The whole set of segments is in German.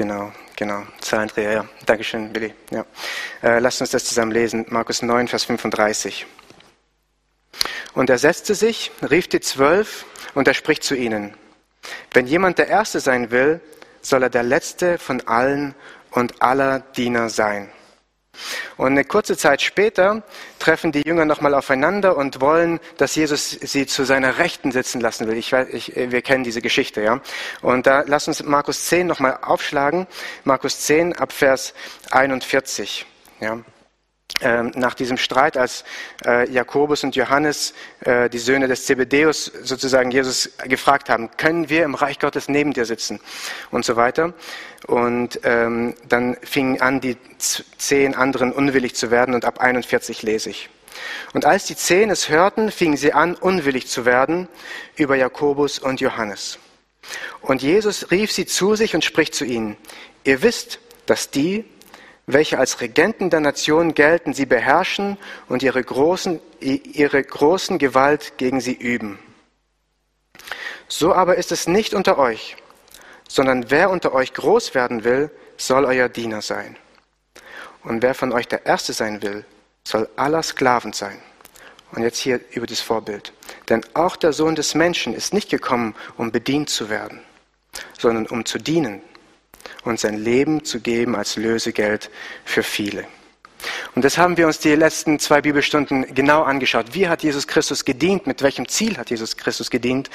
Genau, genau. Zahlendreher, ja. Dankeschön, Billy. Ja. Äh, lasst uns das zusammen lesen. Markus 9, Vers 35. Und er setzte sich, rief die Zwölf und er spricht zu ihnen. Wenn jemand der Erste sein will, soll er der Letzte von allen und aller Diener sein. Und eine kurze Zeit später treffen die Jünger nochmal aufeinander und wollen, dass Jesus sie zu seiner Rechten sitzen lassen will. Ich ich, wir kennen diese Geschichte, ja. Und da lass uns Markus 10 nochmal aufschlagen. Markus 10 ab Vers 41, ja. Ähm, nach diesem Streit, als äh, Jakobus und Johannes, äh, die Söhne des Zebedeus, sozusagen Jesus gefragt haben, können wir im Reich Gottes neben dir sitzen und so weiter. Und ähm, dann fingen an, die zehn anderen unwillig zu werden und ab 41 lese ich. Und als die zehn es hörten, fingen sie an, unwillig zu werden über Jakobus und Johannes. Und Jesus rief sie zu sich und spricht zu ihnen, ihr wisst, dass die, welche als Regenten der Nation gelten, sie beherrschen und ihre großen, ihre großen Gewalt gegen sie üben. So aber ist es nicht unter euch, sondern wer unter euch groß werden will, soll euer Diener sein. Und wer von euch der Erste sein will, soll aller Sklaven sein. Und jetzt hier über das Vorbild. Denn auch der Sohn des Menschen ist nicht gekommen, um bedient zu werden, sondern um zu dienen und sein Leben zu geben als Lösegeld für viele. Und das haben wir uns die letzten zwei Bibelstunden genau angeschaut. Wie hat Jesus Christus gedient? Mit welchem Ziel hat Jesus Christus gedient?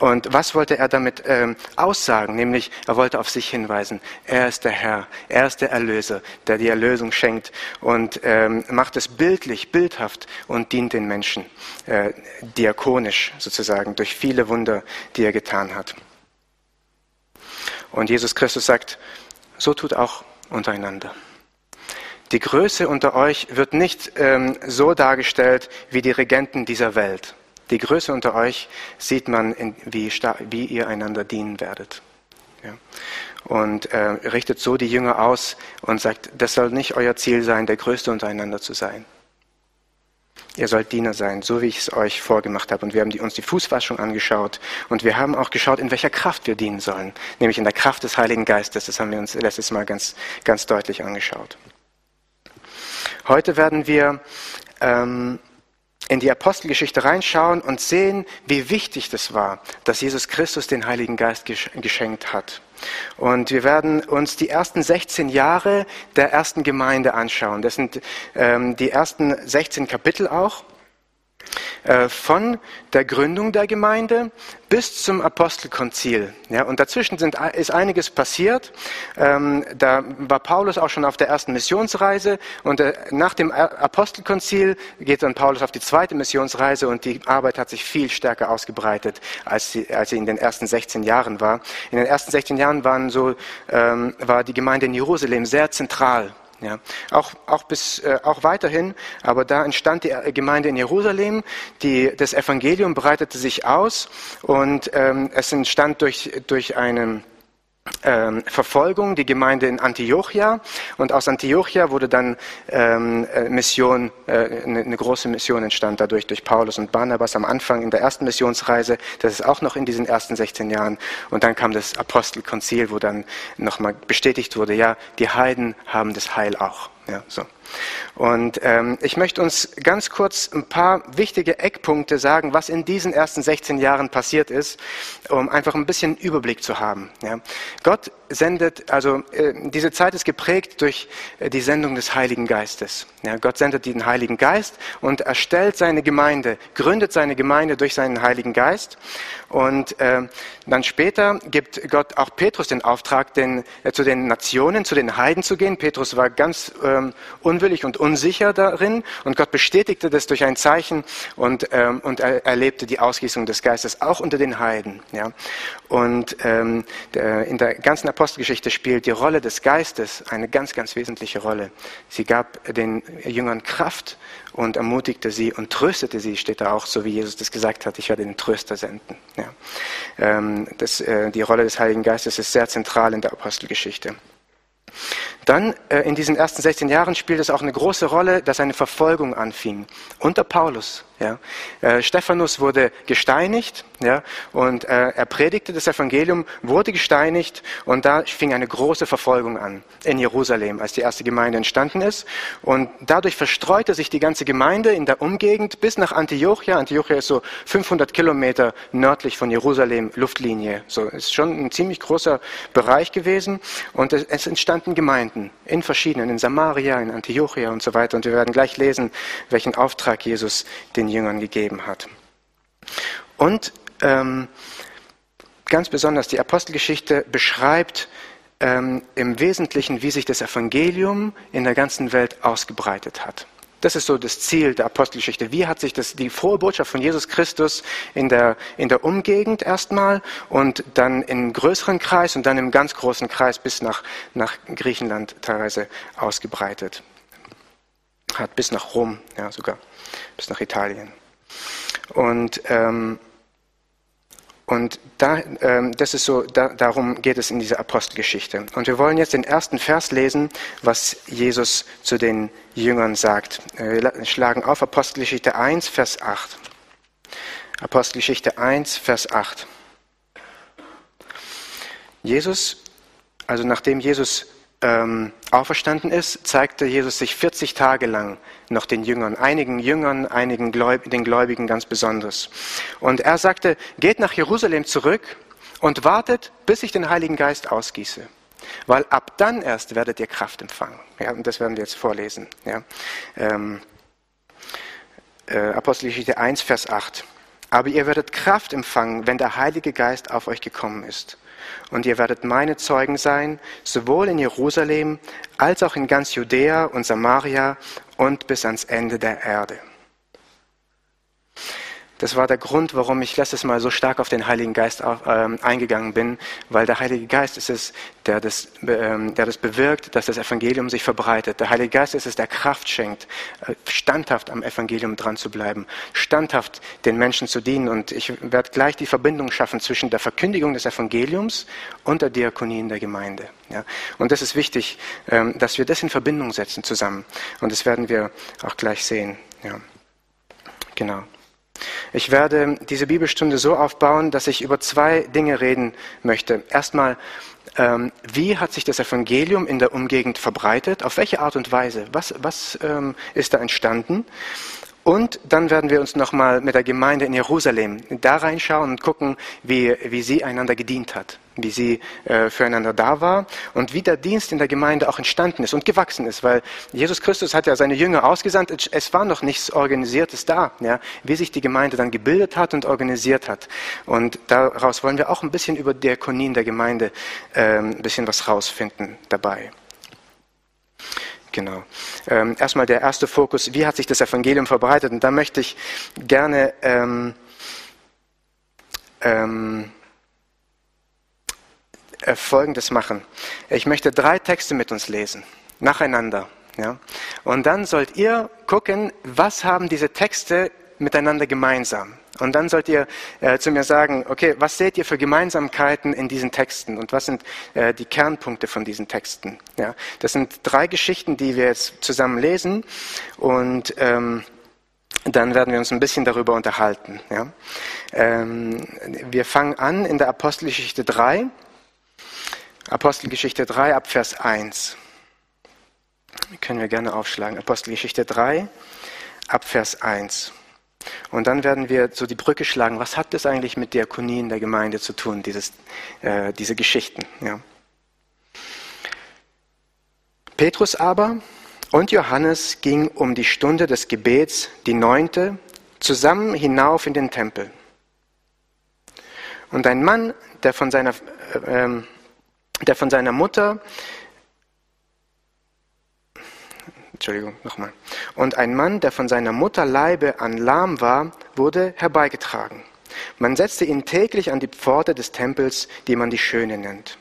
Und was wollte er damit ähm, aussagen? Nämlich, er wollte auf sich hinweisen. Er ist der Herr. Er ist der Erlöser, der die Erlösung schenkt und ähm, macht es bildlich, bildhaft und dient den Menschen äh, diakonisch sozusagen durch viele Wunder, die er getan hat. Und Jesus Christus sagt, so tut auch untereinander. Die Größe unter euch wird nicht ähm, so dargestellt wie die Regenten dieser Welt. Die Größe unter euch sieht man, in, wie, wie, ihr einander dienen werdet. Ja. Und äh, richtet so die Jünger aus und sagt, das soll nicht euer Ziel sein, der Größte untereinander zu sein. Ihr sollt Diener sein, so wie ich es euch vorgemacht habe. Und wir haben die, uns die Fußwaschung angeschaut und wir haben auch geschaut, in welcher Kraft wir dienen sollen. Nämlich in der Kraft des Heiligen Geistes. Das haben wir uns letztes Mal ganz, ganz deutlich angeschaut. Heute werden wir ähm, in die Apostelgeschichte reinschauen und sehen, wie wichtig das war, dass Jesus Christus den Heiligen Geist geschenkt hat. Und wir werden uns die ersten 16 Jahre der ersten Gemeinde anschauen. Das sind ähm, die ersten 16 Kapitel auch. Äh, von der Gründung der Gemeinde bis zum Apostelkonzil. Ja, und dazwischen sind, ist einiges passiert. Ähm, da war Paulus auch schon auf der ersten Missionsreise und äh, nach dem Apostelkonzil geht dann Paulus auf die zweite Missionsreise und die Arbeit hat sich viel stärker ausgebreitet, als sie, als sie in den ersten 16 Jahren war. In den ersten 16 Jahren waren so, ähm, war die Gemeinde in Jerusalem sehr zentral ja, auch, auch, bis, äh, auch weiterhin, aber da entstand die Gemeinde in Jerusalem, die, das Evangelium breitete sich aus und ähm, es entstand durch, durch eine ähm, Verfolgung, die Gemeinde in Antiochia. Und aus Antiochia wurde dann ähm, äh, Mission, äh, eine, eine, große Mission entstand dadurch durch Paulus und Barnabas am Anfang in der ersten Missionsreise. Das ist auch noch in diesen ersten 16 Jahren. Und dann kam das Apostelkonzil, wo dann nochmal bestätigt wurde, ja, die Heiden haben das Heil auch. Ja, so. Und ähm, ich möchte uns ganz kurz ein paar wichtige Eckpunkte sagen, was in diesen ersten 16 Jahren passiert ist, um einfach ein bisschen Überblick zu haben. Ja. Gott sendet, also äh, diese Zeit ist geprägt durch äh, die Sendung des Heiligen Geistes. Ja, Gott sendet den Heiligen Geist und erstellt seine Gemeinde, gründet seine Gemeinde durch seinen Heiligen Geist. Und äh, dann später gibt Gott auch Petrus den Auftrag, den, äh, zu den Nationen, zu den Heiden zu gehen. Petrus war ganz ähm, unwillig und unsicher darin und Gott bestätigte das durch ein Zeichen und, ähm, und er erlebte die Ausgießung des Geistes auch unter den Heiden. Ja. Und ähm, der, in der ganzen Apostelgeschichte spielt die Rolle des Geistes eine ganz, ganz wesentliche Rolle. Sie gab den Jüngern Kraft und ermutigte sie und tröstete sie, steht da auch, so wie Jesus das gesagt hat, ich werde den Tröster senden. Ja. Ähm, das, äh, die Rolle des Heiligen Geistes ist sehr zentral in der Apostelgeschichte. Dann äh, in diesen ersten 16 Jahren spielt es auch eine große Rolle, dass eine Verfolgung anfing. Unter Paulus Ja. Äh, Stephanus wurde gesteinigt ja, und äh, er predigte das Evangelium, wurde gesteinigt und da fing eine große Verfolgung an in Jerusalem, als die erste Gemeinde entstanden ist. Und dadurch verstreute sich die ganze Gemeinde in der Umgegend bis nach Antiochia. Antiochia ist so 500 Kilometer nördlich von Jerusalem, Luftlinie. So ist schon ein ziemlich großer Bereich gewesen und es, es entstanden Gemeinden in verschiedenen, in Samaria, in Antiochia und so weiter. Und wir werden gleich lesen, welchen Auftrag Jesus den Jüngern gegeben hat. Und ähm, ganz besonders die Apostelgeschichte beschreibt ähm, im Wesentlichen, wie sich das Evangelium in der ganzen Welt ausgebreitet hat. Das ist so das Ziel der Apostelgeschichte. Wie hat sich das, die frohe Botschaft von Jesus Christus in der, in der Umgegend erstmal und dann im größeren Kreis und dann im ganz großen Kreis bis nach, nach Griechenland teilweise ausgebreitet. Hat bis nach Rom, ja sogar, bis nach Italien. Und, ähm, und da, ähm, das ist so, da, darum geht es in dieser Apostelgeschichte. Und wir wollen jetzt den ersten Vers lesen, was Jesus zu den Jüngern sagt. Äh, wir schlagen auf Apostelgeschichte 1, Vers 8. Apostelgeschichte 1, Vers 8. Jesus, also nachdem Jesus ähm, auferstanden ist, zeigte Jesus sich 40 Tage lang noch den Jüngern, einigen Jüngern, einigen Gläub den Gläubigen ganz besonders. Und er sagte, geht nach Jerusalem zurück und wartet, bis ich den Heiligen Geist ausgieße. Weil ab dann erst werdet ihr Kraft empfangen. Ja, und das werden wir jetzt vorlesen. Ja. Ähm, äh, Apostelgeschichte 1, Vers 8. Aber ihr werdet Kraft empfangen, wenn der Heilige Geist auf euch gekommen ist und ihr werdet meine Zeugen sein, sowohl in Jerusalem als auch in ganz Judäa und Samaria und bis ans Ende der Erde. Das war der Grund, warum ich letztes Mal so stark auf den Heiligen Geist auf, äh, eingegangen bin, weil der Heilige Geist ist es, der das, äh, der das bewirkt, dass das Evangelium sich verbreitet. Der Heilige Geist ist es, der Kraft schenkt, äh, standhaft am Evangelium dran zu bleiben, standhaft den Menschen zu dienen. Und ich werde gleich die Verbindung schaffen zwischen der Verkündigung des Evangeliums und der Diakonie in der Gemeinde. Ja? Und das ist wichtig, ähm, dass wir das in Verbindung setzen zusammen. Und das werden wir auch gleich sehen. Ja. Genau. Ich werde diese Bibelstunde so aufbauen, dass ich über zwei Dinge reden möchte. Erstmal, ähm, wie hat sich das Evangelium in der Umgegend verbreitet? Auf welche Art und Weise? Was, was ähm, ist da entstanden? Und dann werden wir uns nochmal mit der Gemeinde in Jerusalem da reinschauen und gucken, wie, wie sie einander gedient hat, wie sie äh, füreinander da war und wie der Dienst in der Gemeinde auch entstanden ist und gewachsen ist, weil Jesus Christus hat ja seine Jünger ausgesandt, es war noch nichts Organisiertes da, ja, wie sich die Gemeinde dann gebildet hat und organisiert hat. Und daraus wollen wir auch ein bisschen über Diakonien der Gemeinde äh, ein bisschen was rausfinden dabei. Genau. Ähm, erstmal der erste Fokus, wie hat sich das Evangelium verbreitet? Und da möchte ich gerne ähm, ähm, äh, Folgendes machen. Ich möchte drei Texte mit uns lesen, nacheinander. Ja? Und dann sollt ihr gucken, was haben diese Texte miteinander gemeinsam. Und dann sollt ihr äh, zu mir sagen, okay, was seht ihr für Gemeinsamkeiten in diesen Texten und was sind äh, die Kernpunkte von diesen Texten? Ja, das sind drei Geschichten, die wir jetzt zusammen lesen und ähm, dann werden wir uns ein bisschen darüber unterhalten. Ja. Ähm, wir fangen an in der Apostelgeschichte 3, Apostelgeschichte 3 ab Vers 1. Können wir gerne aufschlagen. Apostelgeschichte 3 ab Vers 1. Und dann werden wir so die Brücke schlagen, was hat das eigentlich mit Diakonie in der Gemeinde zu tun, dieses, äh, diese Geschichten. Ja. Petrus aber und Johannes gingen um die Stunde des Gebets, die neunte, zusammen hinauf in den Tempel. Und ein Mann, der von seiner, äh, ähm, der von seiner Mutter Entschuldigung, nochmal. Und ein Mann, der von seiner Mutter Leibe an lahm war, wurde herbeigetragen. Man setzte ihn täglich an die Pforte des Tempels, die man die Schöne nennt,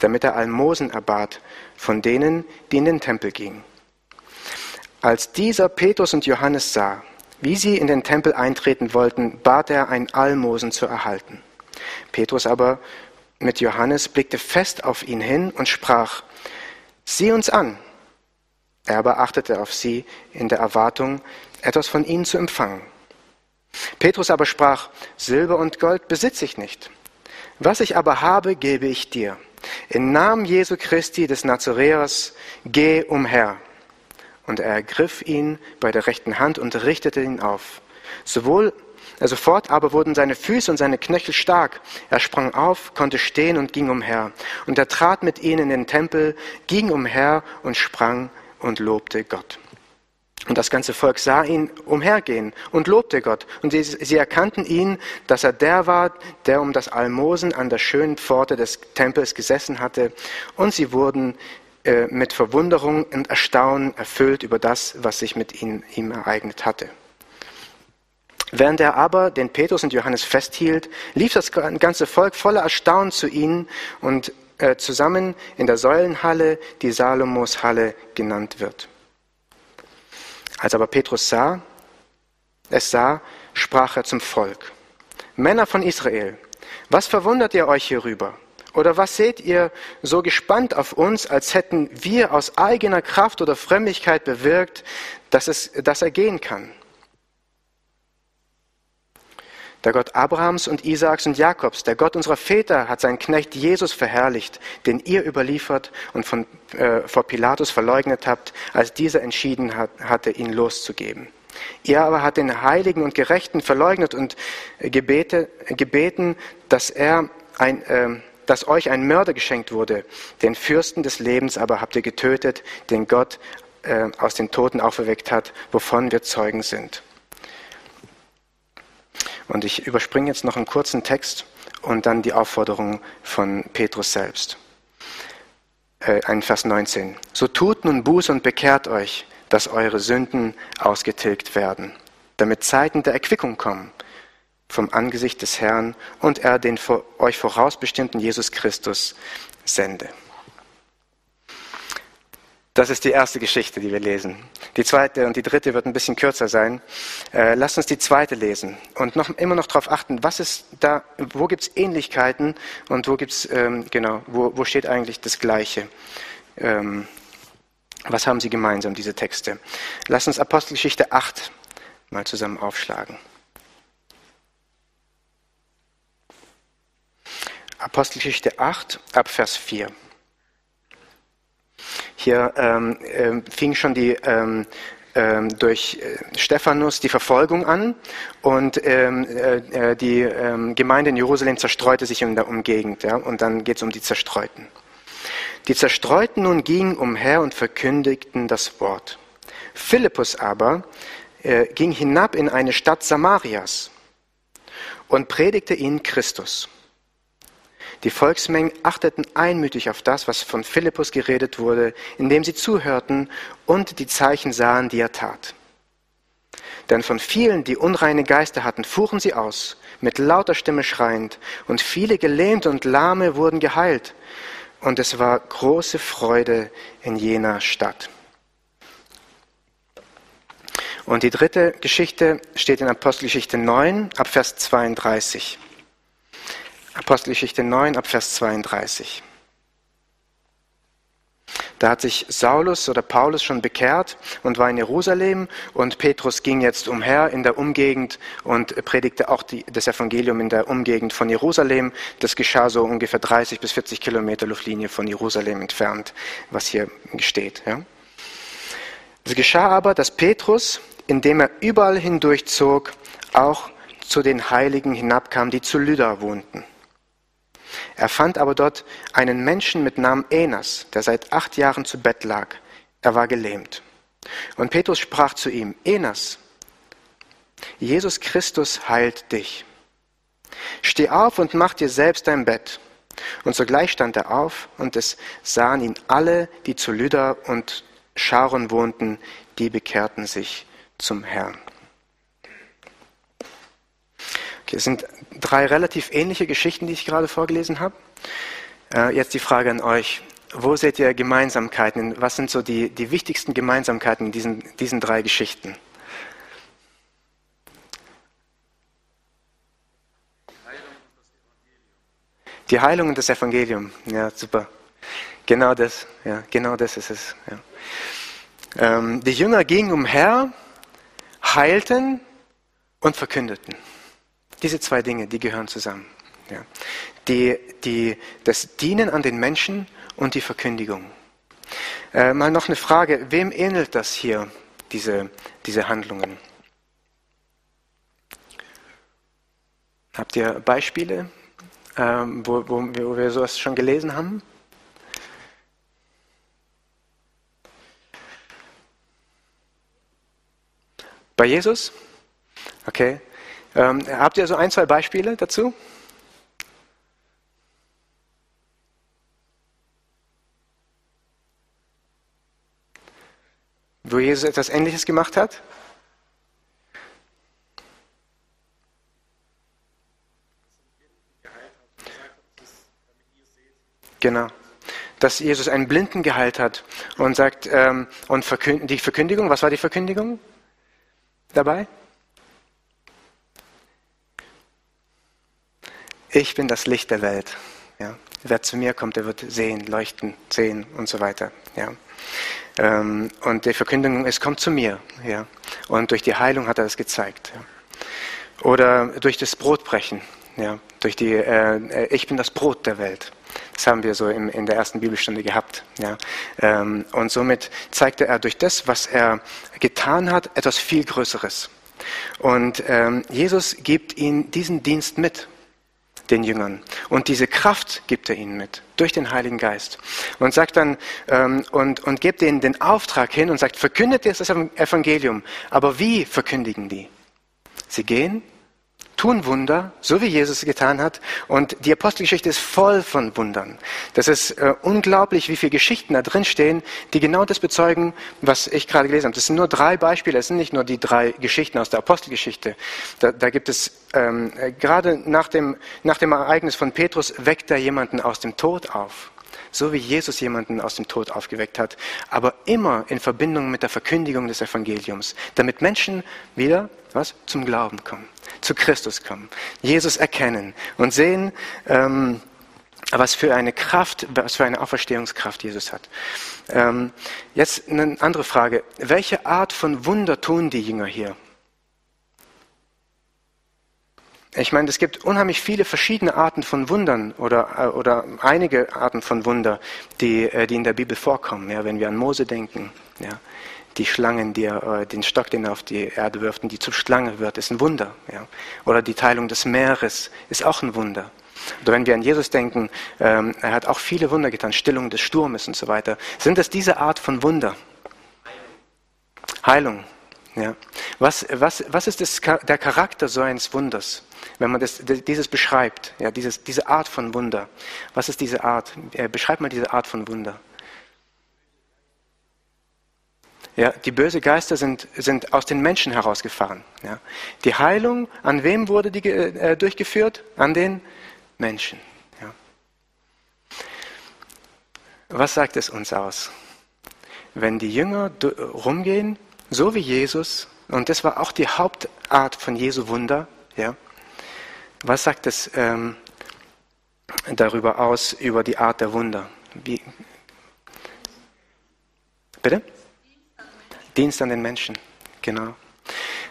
damit er Almosen erbat von denen, die in den Tempel gingen. Als dieser Petrus und Johannes sah, wie sie in den Tempel eintreten wollten, bat er, ein Almosen zu erhalten. Petrus aber mit Johannes blickte fest auf ihn hin und sprach, sieh uns an. Er aber achtete auf sie in der Erwartung, etwas von ihnen zu empfangen. Petrus aber sprach, Silber und Gold besitze ich nicht. Was ich aber habe, gebe ich dir. Im Namen Jesu Christi des Nazareers, geh umher. Und er ergriff ihn bei der rechten Hand und richtete ihn auf. Sowohl Sofort aber wurden seine Füße und seine Knöchel stark. Er sprang auf, konnte stehen und ging umher. Und er trat mit ihnen in den Tempel, ging umher und sprang und lobte Gott. Und das ganze Volk sah ihn umhergehen und lobte Gott. Und sie, sie, erkannten ihn, dass er der war, der um das Almosen an der schönen Pforte des Tempels gesessen hatte. Und sie wurden äh, mit Verwunderung und Erstaunen erfüllt über das, was sich mit ihnen, ihm ereignet hatte. Während er aber den Petrus und Johannes festhielt, lief das ganze Volk voller Erstaunen zu ihnen und äh, zusammen in der Säulenhalle, die Salomos Halle genannt wird. Als aber Petrus sah, es sah, sprach er zum Volk. Männer von Israel, was verwundert ihr euch hierüber? Oder was seht ihr so gespannt auf uns, als hätten wir aus eigener Kraft oder Frömmigkeit bewirkt, dass, es, dass er gehen kann? Der Gott Abrahams und Isaaks und Jakobs, der Gott unserer Väter, hat seinen Knecht Jesus verherrlicht, den ihr überliefert und von, äh, vor Pilatus verleugnet habt, als dieser entschieden hat, hatte, ihn loszugeben. Ihr aber hat den Heiligen und Gerechten verleugnet und gebete, gebeten, dass, er ein, äh, dass euch ein Mörder geschenkt wurde. Den Fürsten des Lebens aber habt ihr getötet, den Gott äh, aus den Toten auferweckt hat, wovon wir Zeugen sind. Und ich überspringe jetzt noch einen kurzen Text und dann die Aufforderung von Petrus selbst. Äh, ein Vers 19. So tut nun Buß und bekehrt euch, dass eure Sünden ausgetilgt werden, damit Zeiten der Erquickung kommen vom Angesicht des Herrn und er den euch vorausbestimmten Jesus Christus sende. Das ist die erste Geschichte, die wir lesen. Die zweite und die dritte wird ein bisschen kürzer sein. Äh, lasst uns die zweite lesen und noch, immer noch darauf achten, was ist da, wo gibt es Ähnlichkeiten und wo gibt's ähm, genau, wo, wo steht eigentlich das Gleiche? Ähm, was haben sie gemeinsam, diese Texte? Lasst uns Apostelgeschichte 8 mal zusammen aufschlagen. Apostelgeschichte 8 ab Vers 4. Hier ähm, äh, fing schon die ähm, ähm, durch äh, Stephanus die Verfolgung an und ähm, äh, äh, die ähm, Gemeinde in Jerusalem zerstreute sich in der Umgegend. Ja, und dann geht es um die Zerstreuten. Die Zerstreuten nun gingen umher und verkündigten das Wort. Philippus aber äh, ging hinab in eine Stadt Samarias und predigte ihnen Christus. Die Volksmengen achteten einmütig auf das, was von Philippus geredet wurde, indem sie zuhörten und die Zeichen sahen, die er tat. Denn von vielen, die unreine Geister hatten, fuhren sie aus, mit lauter Stimme schreiend, und viele Gelähmte und Lahme wurden geheilt, und es war große Freude in jener Stadt. Und die dritte Geschichte steht in Apostelgeschichte 9 ab Vers 32. Apostelgeschichte 9 ab Vers 32. Da hat sich Saulus oder Paulus schon bekehrt und war in Jerusalem und Petrus ging jetzt umher in der Umgegend und predigte auch die, das Evangelium in der Umgegend von Jerusalem. Das geschah so ungefähr 30 bis 40 Kilometer Luftlinie von Jerusalem entfernt, was hier steht. Ja. Es geschah aber, dass Petrus, indem er überall hindurchzog, auch zu den Heiligen hinabkam, die zu Lydda wohnten. Er fand aber dort einen Menschen mit Namen Enas, der seit acht Jahren zu Bett lag. Er war gelähmt. Und Petrus sprach zu ihm, Enas, Jesus Christus heilt dich. Steh auf und mach dir selbst dein Bett. Und sogleich stand er auf, und es sahen ihn alle, die zu Lydda und Scharon wohnten, die bekehrten sich zum Herrn. Okay, es sind drei relativ ähnliche Geschichten, die ich gerade vorgelesen habe. Äh, jetzt die Frage an euch. Wo seht ihr Gemeinsamkeiten? Was sind so die, die wichtigsten Gemeinsamkeiten in diesen, diesen drei Geschichten? Die Heilung und das Evangelium. Ja, super. Genau das. Ja, genau das ist es. Ja. Ähm, die Jünger gingen umher, heilten und verkündeten. Diese zwei Dinge, die gehören zusammen. Ja. Die, die, das Dienen an den Menschen und die Verkündigung. Äh, mal noch eine Frage, wem ähnelt das hier, diese, diese Handlungen? Habt ihr Beispiele, ähm, wo, wo, wo wir sowas schon gelesen haben? Bei Jesus? Okay. Ähm, habt ihr so ein, zwei Beispiele dazu? Wo Jesus etwas Ähnliches gemacht hat? Genau. Dass Jesus einen Blinden geheilt hat und sagt, ähm, und verkünd, die Verkündigung, was war die Verkündigung dabei? Ich bin das Licht der Welt. Ja. Wer zu mir kommt, der wird sehen, leuchten, sehen und so weiter. Ja. Ähm, und die Verkündigung ist, kommt zu mir. Ja. Und durch die Heilung hat er das gezeigt. Ja. Oder durch das Brotbrechen. Ja. Durch die, äh, ich bin das Brot der Welt. Das haben wir so in, in der ersten Bibelstunde gehabt. Ja. Ähm, und somit zeigte er durch das, was er getan hat, etwas viel Größeres. Und ähm, Jesus gibt ihnen diesen Dienst mit den Jüngern. Und diese Kraft gibt er ihnen mit, durch den Heiligen Geist. Und sagt dann, ähm, und, und gibt ihnen den Auftrag hin und sagt, verkündet jetzt das Evangelium. Aber wie verkündigen die? Sie gehen tun Wunder, so wie Jesus es getan hat. Und die Apostelgeschichte ist voll von Wundern. Das ist äh, unglaublich, wie viele Geschichten da drin stehen, die genau das bezeugen, was ich gerade gelesen habe. Das sind nur drei Beispiele, es sind nicht nur die drei Geschichten aus der Apostelgeschichte. Da, da gibt es ähm, äh, gerade nach dem, nach dem Ereignis von Petrus weckt er jemanden aus dem Tod auf so wie Jesus jemanden aus dem Tod aufgeweckt hat, aber immer in Verbindung mit der Verkündigung des Evangeliums, damit Menschen wieder was zum Glauben kommen, zu Christus kommen, Jesus erkennen und sehen, ähm, was für eine Kraft, was für eine Auferstehungskraft Jesus hat. Ähm, jetzt eine andere Frage: Welche Art von Wunder tun die Jünger hier? Ich meine, es gibt unheimlich viele verschiedene Arten von Wundern oder, äh, oder einige Arten von Wunder, die, äh, die in der Bibel vorkommen. Ja, wenn wir an Mose denken, ja, die Schlangen, die er, äh, den Stock, den er auf die Erde wirft und die zur Schlange wird, ist ein Wunder. Ja. Oder die Teilung des Meeres ist auch ein Wunder. Oder wenn wir an Jesus denken, ähm, er hat auch viele Wunder getan, Stillung des Sturmes und so weiter. Sind das diese Art von Wunder? Heilung. Ja. Was, was, was ist das, der Charakter so eines Wunders? wenn man das, dieses beschreibt, ja, dieses, diese Art von Wunder. Was ist diese Art? Äh, beschreib mal diese Art von Wunder. Ja, die bösen Geister sind, sind aus den Menschen herausgefahren. Ja. Die Heilung, an wem wurde die äh, durchgeführt? An den Menschen. Ja. Was sagt es uns aus? Wenn die Jünger rumgehen, so wie Jesus, und das war auch die Hauptart von Jesu Wunder, ja, was sagt es ähm, darüber aus, über die Art der Wunder? Wie, bitte? Dienst an den Menschen, genau.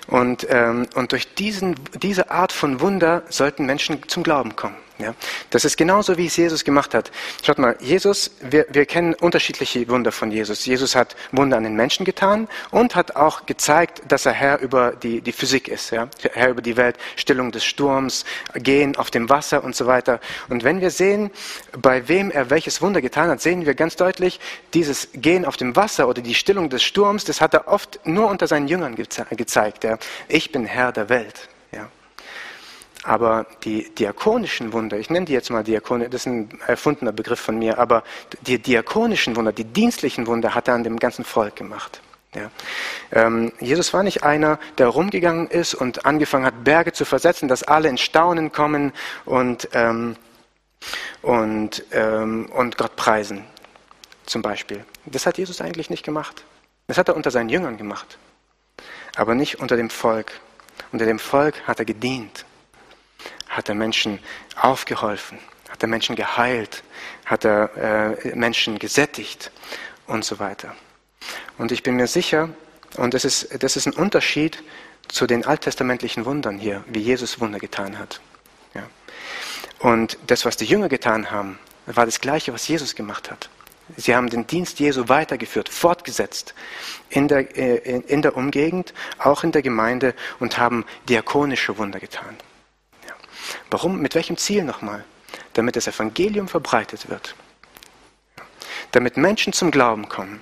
Und, ähm, und durch diesen, diese Art von Wunder sollten Menschen zum Glauben kommen. Ja, das ist genauso, wie es Jesus gemacht hat. Schaut mal, Jesus, wir, wir kennen unterschiedliche Wunder von Jesus. Jesus hat Wunder an den Menschen getan und hat auch gezeigt, dass er Herr über die, die Physik ist, ja? Herr über die Welt, Stillung des Sturms, Gehen auf dem Wasser und so weiter. Und wenn wir sehen, bei wem er welches Wunder getan hat, sehen wir ganz deutlich, dieses Gehen auf dem Wasser oder die Stillung des Sturms, das hat er oft nur unter seinen Jüngern geze gezeigt. Ja? Ich bin Herr der Welt. Aber die diakonischen Wunder, ich nenne die jetzt mal Diakone, das ist ein erfundener Begriff von mir, aber die diakonischen Wunder, die dienstlichen Wunder hat er an dem ganzen Volk gemacht. Ja. Ähm, Jesus war nicht einer, der rumgegangen ist und angefangen hat, Berge zu versetzen, dass alle in Staunen kommen und, ähm, und, ähm, und Gott preisen, zum Beispiel. Das hat Jesus eigentlich nicht gemacht. Das hat er unter seinen Jüngern gemacht, aber nicht unter dem Volk. Unter dem Volk hat er gedient hat er Menschen aufgeholfen, hat er Menschen geheilt, hat er äh, Menschen gesättigt und so weiter. Und ich bin mir sicher, und das ist, das ist ein Unterschied zu den alttestamentlichen Wundern hier, wie Jesus Wunder getan hat. Ja. Und das, was die Jünger getan haben, war das Gleiche, was Jesus gemacht hat. Sie haben den Dienst Jesu weitergeführt, fortgesetzt in der, äh, in der Umgegend, auch in der Gemeinde und haben diakonische Wunder getan. Warum? Mit welchem Ziel nochmal? Damit das Evangelium verbreitet wird. Damit Menschen zum Glauben kommen.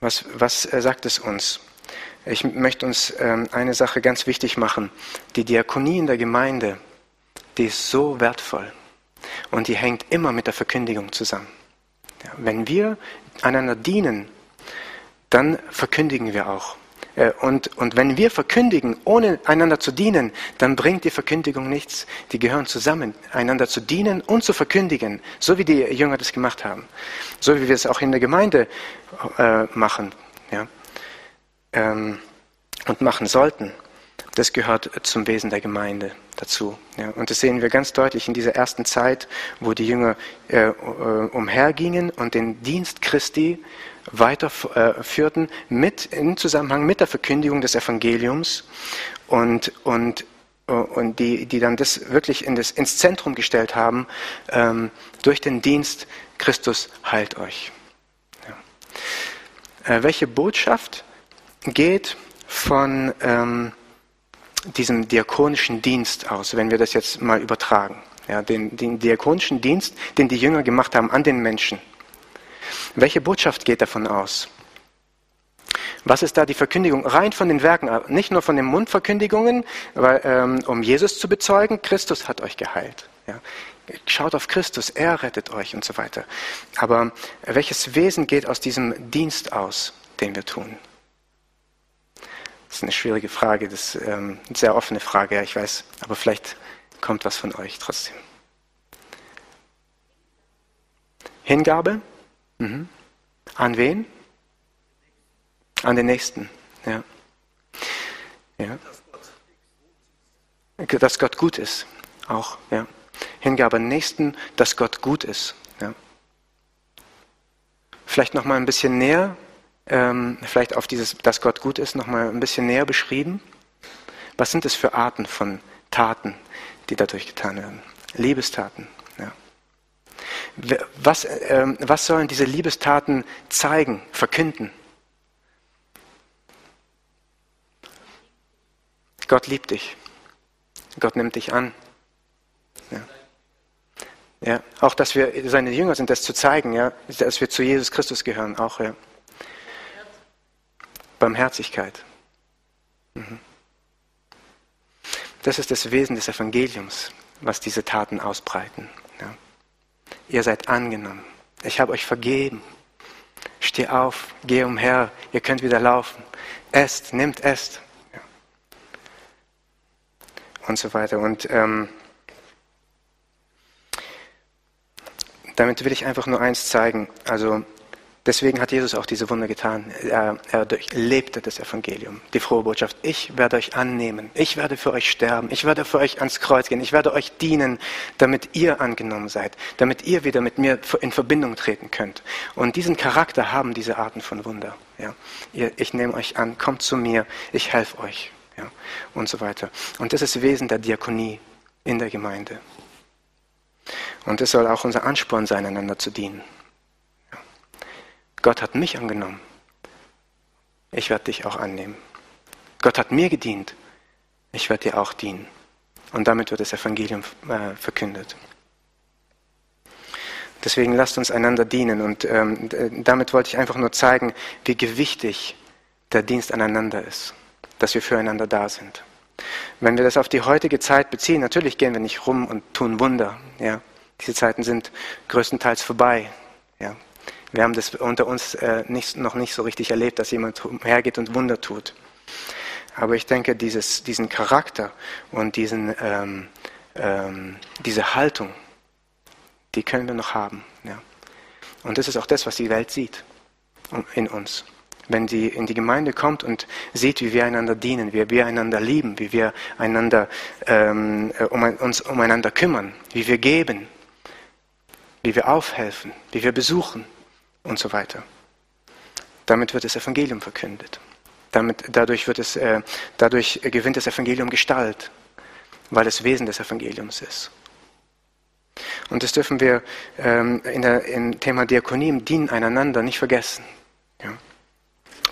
Was, was äh, sagt es uns? Ich möchte uns ähm, eine Sache ganz wichtig machen. Die Diakonie in der Gemeinde, die ist so wertvoll. Und die hängt immer mit der Verkündigung zusammen. Wenn wir einander dienen, dann verkündigen wir auch. Äh, und, und wenn wir verkündigen, ohne einander zu dienen, dann bringt die Verkündigung nichts. Die gehören zusammen, einander zu dienen und zu verkündigen, so wie die Jünger das gemacht haben. So wie wir es auch in der Gemeinde äh, machen ja? Ähm, und machen sollten. Das gehört zum Wesen der Gemeinde dazu. Ja, und das sehen wir ganz deutlich in dieser ersten Zeit, wo die Jünger äh, äh umhergingen und den Dienst Christi weiterführten äh, mit, im Zusammenhang mit der Verkündigung des Evangeliums und, und, äh, und die, die dann das wirklich in das, ins Zentrum gestellt haben, ähm, durch den Dienst Christus heilt euch. Ja. Äh, welche Botschaft geht von ähm, diesem diakonischen Dienst aus, wenn wir das jetzt mal übertragen. Ja, den, den diakonischen Dienst, den die Jünger gemacht haben an den Menschen. Welche Botschaft geht davon aus? Was ist da die Verkündigung? Rein von den Werken, nicht nur von den Mundverkündigungen, weil, ähm, um Jesus zu bezeugen, Christus hat euch geheilt. Ja. Schaut auf Christus, er rettet euch und so weiter. Aber welches Wesen geht aus diesem Dienst aus, den wir tun? Das ist eine schwierige Frage, das ist ähm, eine sehr offene Frage, ich weiß, aber vielleicht kommt was von euch trotzdem. Hingabe? Mhm. An wen? An den Nächsten, ja. ja. Dass Gott gut ist, auch, ja. Hingabe an den Nächsten, dass Gott gut ist, ja. Vielleicht noch mal ein bisschen näher ähm, vielleicht auf dieses, dass Gott gut ist, nochmal ein bisschen näher beschrieben. Was sind es für Arten von Taten, die dadurch getan werden? Liebestaten. Ja. Was, ähm, was sollen diese Liebestaten zeigen, verkünden? Gott liebt dich. Gott nimmt dich an. Ja. ja. auch dass wir seine Jünger sind, das zu zeigen, ja, dass wir zu Jesus Christus gehören, auch ja. Barmherzigkeit. Mhm. Das ist das Wesen des Evangeliums, was diese Taten ausbreiten. Ja. Ihr seid angenommen. Ich habe euch vergeben. Steh auf, geh umher, ihr könnt wieder laufen. Esst, nimmt esst. Ja. Und so weiter. Und ähm, damit will ich einfach nur eins zeigen. Also Deswegen hat Jesus auch diese Wunder getan. Er, er durchlebte das Evangelium, die frohe Botschaft. Ich werde euch annehmen. Ich werde für euch sterben. Ich werde für euch ans Kreuz gehen. Ich werde euch dienen, damit ihr angenommen seid, damit ihr wieder mit mir in Verbindung treten könnt. Und diesen Charakter haben diese Arten von Wunder. Ja. ich nehme euch an, kommt zu mir, ich helfe euch. Ja. Und so weiter. Und das ist Wesen der Diakonie in der Gemeinde. Und es soll auch unser Ansporn sein, einander zu dienen. Gott hat mich angenommen. Ich werde dich auch annehmen. Gott hat mir gedient. Ich werde dir auch dienen. Und damit wird das Evangelium äh, verkündet. Deswegen lasst uns einander dienen. Und ähm, damit wollte ich einfach nur zeigen, wie gewichtig der Dienst aneinander ist, dass wir füreinander da sind. Wenn wir das auf die heutige Zeit beziehen, natürlich gehen wir nicht rum und tun Wunder. Ja. Diese Zeiten sind größtenteils vorbei. Ja. Wir haben das unter uns äh, nicht, noch nicht so richtig erlebt, dass jemand hergeht und Wunder tut. Aber ich denke, dieses, diesen Charakter und diesen, ähm, ähm, diese Haltung, die können wir noch haben. Ja. Und das ist auch das, was die Welt sieht in uns. Wenn sie in die Gemeinde kommt und sieht, wie wir einander dienen, wie wir einander lieben, wie wir einander, ähm, äh, um, uns umeinander kümmern, wie wir geben, wie wir aufhelfen, wie wir besuchen, und so weiter. Damit wird das Evangelium verkündet. Damit, dadurch, wird es, äh, dadurch gewinnt das Evangelium Gestalt, weil es Wesen des Evangeliums ist. Und das dürfen wir ähm, in der, im Thema Diakonie, im Dienen einander nicht vergessen. Ja.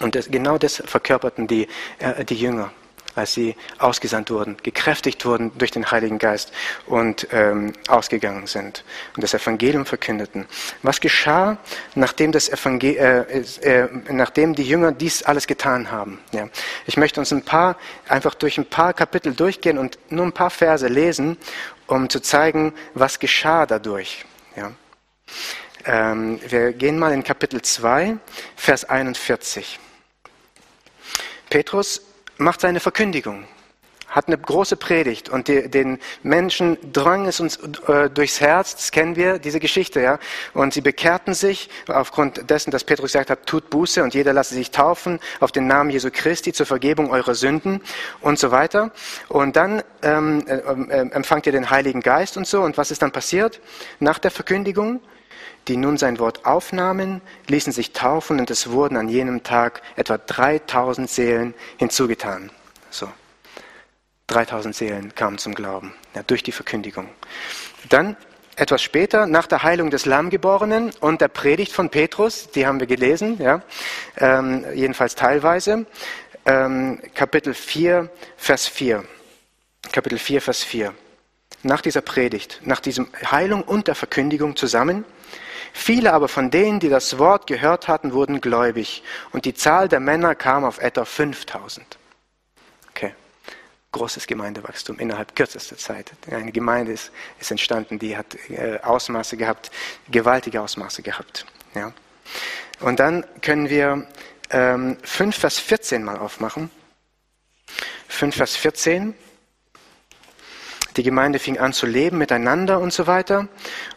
Und das, genau das verkörperten die, äh, die Jünger als sie ausgesandt wurden, gekräftigt wurden durch den Heiligen Geist und ähm, ausgegangen sind und das Evangelium verkündeten. Was geschah, nachdem, das Evangel äh, äh, nachdem die Jünger dies alles getan haben? Ja. Ich möchte uns ein paar, einfach durch ein paar Kapitel durchgehen und nur ein paar Verse lesen, um zu zeigen, was geschah dadurch. Ja. Ähm, wir gehen mal in Kapitel 2, Vers 41. Petrus macht seine Verkündigung, hat eine große Predigt und die, den Menschen drang es uns äh, durchs Herz, das kennen wir, diese Geschichte, ja. Und sie bekehrten sich aufgrund dessen, dass Petrus gesagt hat, tut Buße und jeder lasse sich taufen auf den Namen Jesu Christi zur Vergebung eurer Sünden und so weiter. Und dann ähm, äh, äh, empfangt ihr den Heiligen Geist und so. Und was ist dann passiert nach der Verkündigung? Die nun sein Wort aufnahmen, ließen sich taufen und es wurden an jenem Tag etwa 3000 Seelen hinzugetan. So. 3000 Seelen kamen zum Glauben ja, durch die Verkündigung. Dann etwas später, nach der Heilung des Lammgeborenen und der Predigt von Petrus, die haben wir gelesen, ja, ähm, jedenfalls teilweise, ähm, Kapitel 4, Vers 4. Kapitel 4, Vers 4. Nach dieser Predigt, nach diesem Heilung und der Verkündigung zusammen, Viele aber von denen, die das Wort gehört hatten, wurden gläubig und die Zahl der Männer kam auf etwa 5000. Okay, großes Gemeindewachstum innerhalb kürzester Zeit. Eine Gemeinde ist, ist entstanden, die hat äh, Ausmaße gehabt, gewaltige Ausmaße gehabt. Ja. Und dann können wir ähm, 5 Vers 14 mal aufmachen. 5 Vers 14. Die Gemeinde fing an zu leben miteinander und so weiter.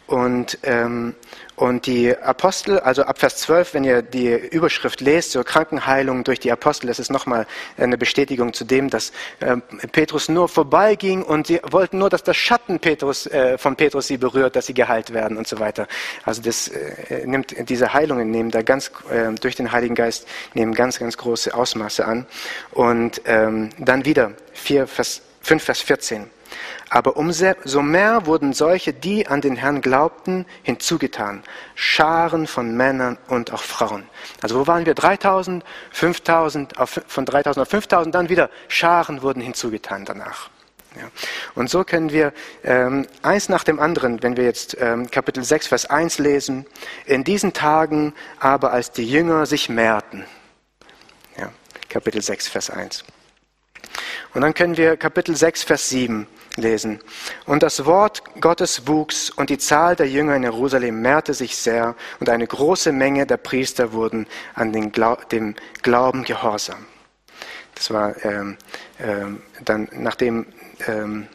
Und ähm, und die Apostel, also ab Vers 12, wenn ihr die Überschrift lest zur Krankenheilung durch die Apostel, das ist nochmal eine Bestätigung zu dem, dass äh, Petrus nur vorbeiging und sie wollten nur, dass der Schatten Petrus, äh, von Petrus sie berührt, dass sie geheilt werden und so weiter. Also das äh, nimmt, diese Heilungen nehmen da ganz, durch den Heiligen Geist, nehmen ganz, ganz große Ausmaße an. Und ähm, dann wieder 4, Vers, 5 Vers 14. Aber umso mehr wurden solche, die an den Herrn glaubten, hinzugetan. Scharen von Männern und auch Frauen. Also wo waren wir? 3000, 5000, von 3000 auf 5000, dann wieder Scharen wurden hinzugetan danach. Ja. Und so können wir ähm, eins nach dem anderen, wenn wir jetzt ähm, Kapitel 6, Vers 1 lesen, in diesen Tagen aber als die Jünger sich mehrten. Ja, Kapitel 6, Vers 1. Und dann können wir Kapitel 6, Vers 7 lesen. Und das Wort Gottes wuchs und die Zahl der Jünger in Jerusalem mehrte sich sehr und eine große Menge der Priester wurden an den Glaub, dem Glauben gehorsam. Das war ähm, ähm, dann, nachdem ähm,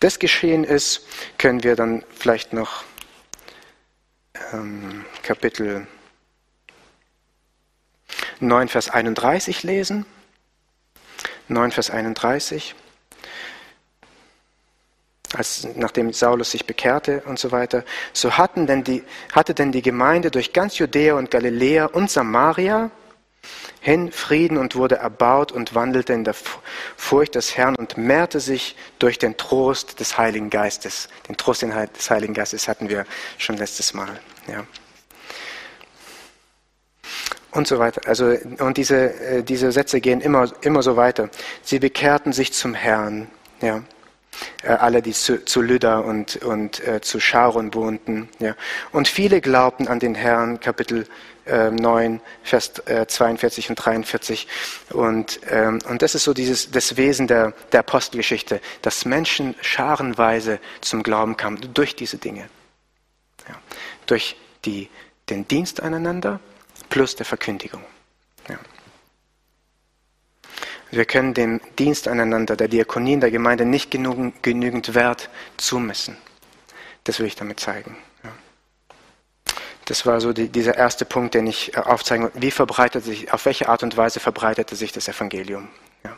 das geschehen ist, können wir dann vielleicht noch ähm, Kapitel 9, Vers 31 lesen. 9, Vers 31 als, nachdem Saulus sich bekehrte und so weiter, so hatten denn die, hatte denn die Gemeinde durch ganz Judäa und Galiläa und Samaria hin Frieden und wurde erbaut und wandelte in der Furcht des Herrn und mehrte sich durch den Trost des Heiligen Geistes. Den Trost des Heiligen Geistes hatten wir schon letztes Mal. Ja. Und so weiter. Also, und diese, äh, diese Sätze gehen immer, immer so weiter. Sie bekehrten sich zum Herrn. Ja. Äh, alle, die zu, zu Lydda und, und äh, zu Sharon wohnten. Ja. Und viele glaubten an den Herrn, Kapitel äh, 9, Vers äh, 42 und 43. Und, ähm, und das ist so dieses, das Wesen der, der Apostelgeschichte, dass Menschen scharenweise zum Glauben kamen durch diese Dinge. Ja. Durch die, den Dienst aneinander plus der Verkündigung. Ja. Wir können dem Dienst aneinander, der Diakonie in der Gemeinde nicht genug, genügend Wert zumessen. Das will ich damit zeigen. Ja. Das war so die, dieser erste Punkt, den ich äh, aufzeigen wollte. Wie verbreitet sich, auf welche Art und Weise verbreitete sich das Evangelium? Ja.